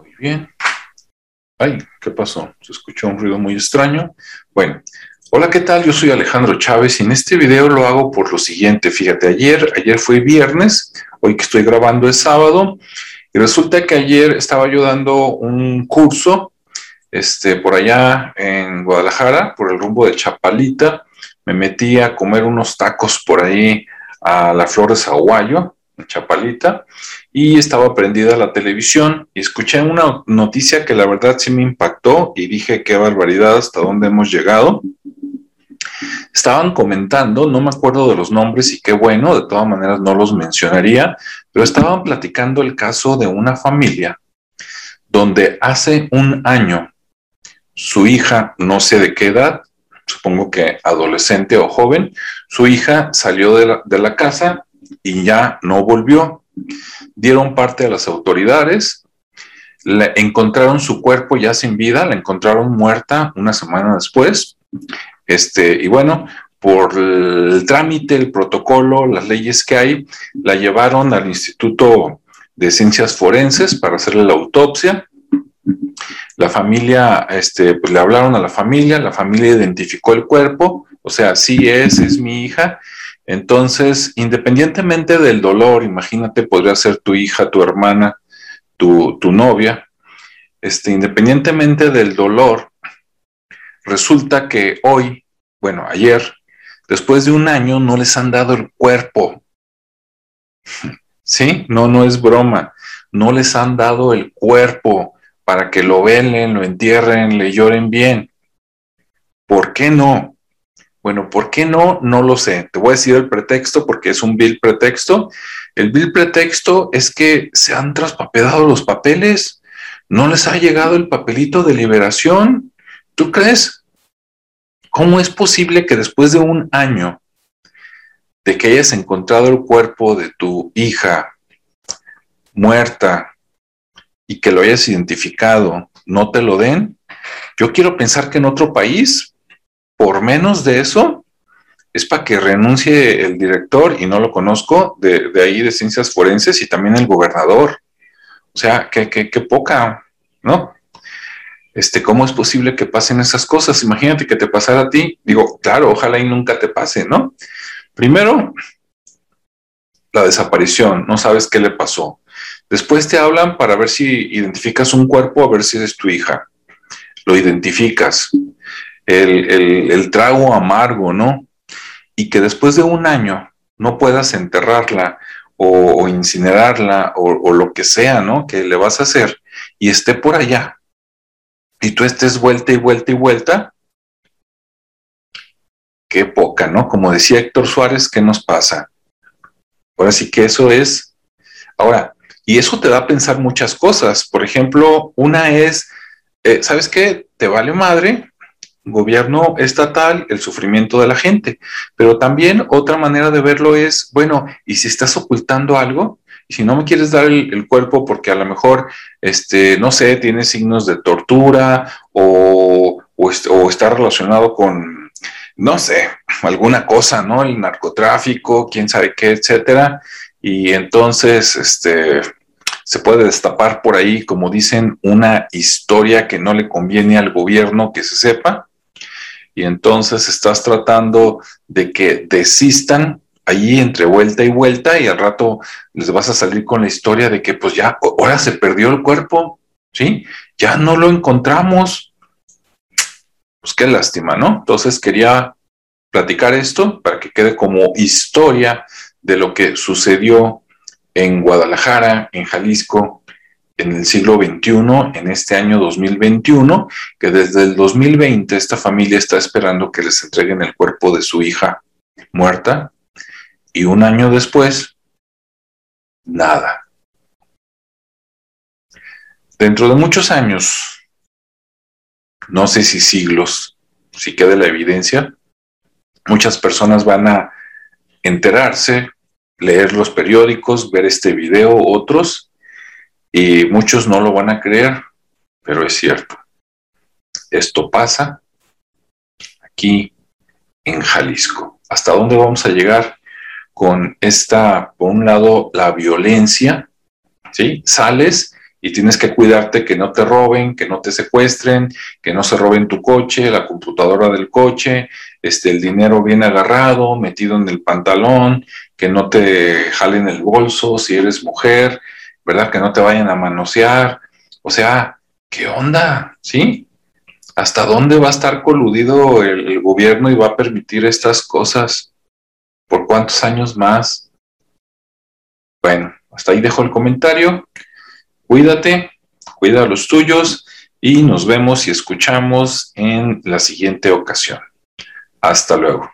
Muy bien. Ay, ¿qué pasó? Se escuchó un ruido muy extraño. Bueno, hola, ¿qué tal? Yo soy Alejandro Chávez y en este video lo hago por lo siguiente. Fíjate, ayer, ayer fue viernes, hoy que estoy grabando es sábado, y resulta que ayer estaba yo dando un curso este, por allá en Guadalajara, por el rumbo de Chapalita. Me metí a comer unos tacos por ahí a la Flores Aguayo, en Chapalita, y estaba prendida la televisión y escuché una noticia que la verdad sí me impactó y dije qué barbaridad hasta dónde hemos llegado. Estaban comentando, no me acuerdo de los nombres y qué bueno, de todas maneras no los mencionaría, pero estaban platicando el caso de una familia donde hace un año su hija, no sé de qué edad, supongo que adolescente o joven, su hija salió de la, de la casa y ya no volvió. Dieron parte a las autoridades, encontraron su cuerpo ya sin vida, la encontraron muerta una semana después. Este, y bueno, por el trámite, el protocolo, las leyes que hay, la llevaron al Instituto de Ciencias Forenses para hacerle la autopsia. La familia, este, pues le hablaron a la familia, la familia identificó el cuerpo, o sea, sí es, es mi hija, entonces, independientemente del dolor, imagínate, podría ser tu hija, tu hermana, tu, novia, este, independientemente del dolor, resulta que hoy, bueno, ayer, después de un año, no les han dado el cuerpo. ¿Sí? No, no es broma. No les han dado el cuerpo para que lo velen, lo entierren, le lloren bien. ¿Por qué no? Bueno, ¿por qué no? No lo sé. Te voy a decir el pretexto porque es un bill pretexto. El bill pretexto es que se han traspapelado los papeles, no les ha llegado el papelito de liberación. ¿Tú crees? ¿Cómo es posible que después de un año de que hayas encontrado el cuerpo de tu hija muerta y que lo hayas identificado, no te lo den? Yo quiero pensar que en otro país por menos de eso, es para que renuncie el director, y no lo conozco, de, ahí de ciencias forenses y también el gobernador. O sea, qué, poca, ¿no? Este, ¿Cómo es posible que pasen esas cosas? Imagínate que te pasara a ti. Digo, claro, ojalá y nunca te pase, ¿no? Primero, la desaparición, no sabes qué le pasó. Después te hablan para ver si identificas un cuerpo, a ver si es tu hija. Lo identificas el, trago amargo, ¿no? Y que después de un año no puedas enterrarla o, incinerarla o, lo que sea, ¿no? Que le vas a hacer y esté por allá y tú estés vuelta y vuelta y vuelta, qué poca, ¿no? Como decía Héctor Suárez, ¿qué nos pasa? Ahora sí que eso es, ahora, y eso te da a pensar muchas cosas. Por ejemplo, una es, eh, ¿sabes qué? Te vale madre, gobierno estatal, el sufrimiento de la gente. Pero también otra manera de verlo es, bueno, ¿y si estás ocultando algo? Y si no me quieres dar el, cuerpo porque a lo mejor, este, no sé, tiene signos de tortura o, o, está relacionado con, no sé, alguna cosa, ¿no? El narcotráfico, quién sabe qué, etcétera. Y entonces, este, se puede destapar por ahí, como dicen, una historia que no le conviene al gobierno que se sepa y entonces estás tratando de que desistan allí entre vuelta y vuelta y al rato les vas a salir con la historia de que pues ya, ahora se perdió el cuerpo, ¿sí? Ya no lo encontramos. Pues qué lástima, ¿no? Entonces quería platicar esto para que quede como historia de lo que sucedió en Guadalajara, en Jalisco, en el siglo XXI, en este año 2021, que desde el 2020 esta familia está esperando que les entreguen el cuerpo de su hija muerta y un año después, nada. Dentro de muchos años, no sé si siglos, si queda la evidencia, muchas personas van a enterarse, leer los periódicos, ver este video, otros, y muchos no lo van a creer, pero es cierto. Esto pasa aquí en Jalisco. ¿Hasta dónde vamos a llegar con esta, por un lado, la violencia? ¿Sí? Sales y tienes que cuidarte que no te roben, que no te secuestren, que no se roben tu coche, la computadora del coche, este, el dinero bien agarrado, metido en el pantalón, que no te jalen el bolso si eres mujer, ¿verdad? Que no te vayan a manosear. O sea, ¿qué onda? ¿Sí? ¿Hasta dónde va a estar coludido el, gobierno y va a permitir estas cosas? ¿Por cuántos años más? Bueno, hasta ahí dejo el comentario. Cuídate, cuida a los tuyos y nos vemos y escuchamos en la siguiente ocasión. Hasta luego.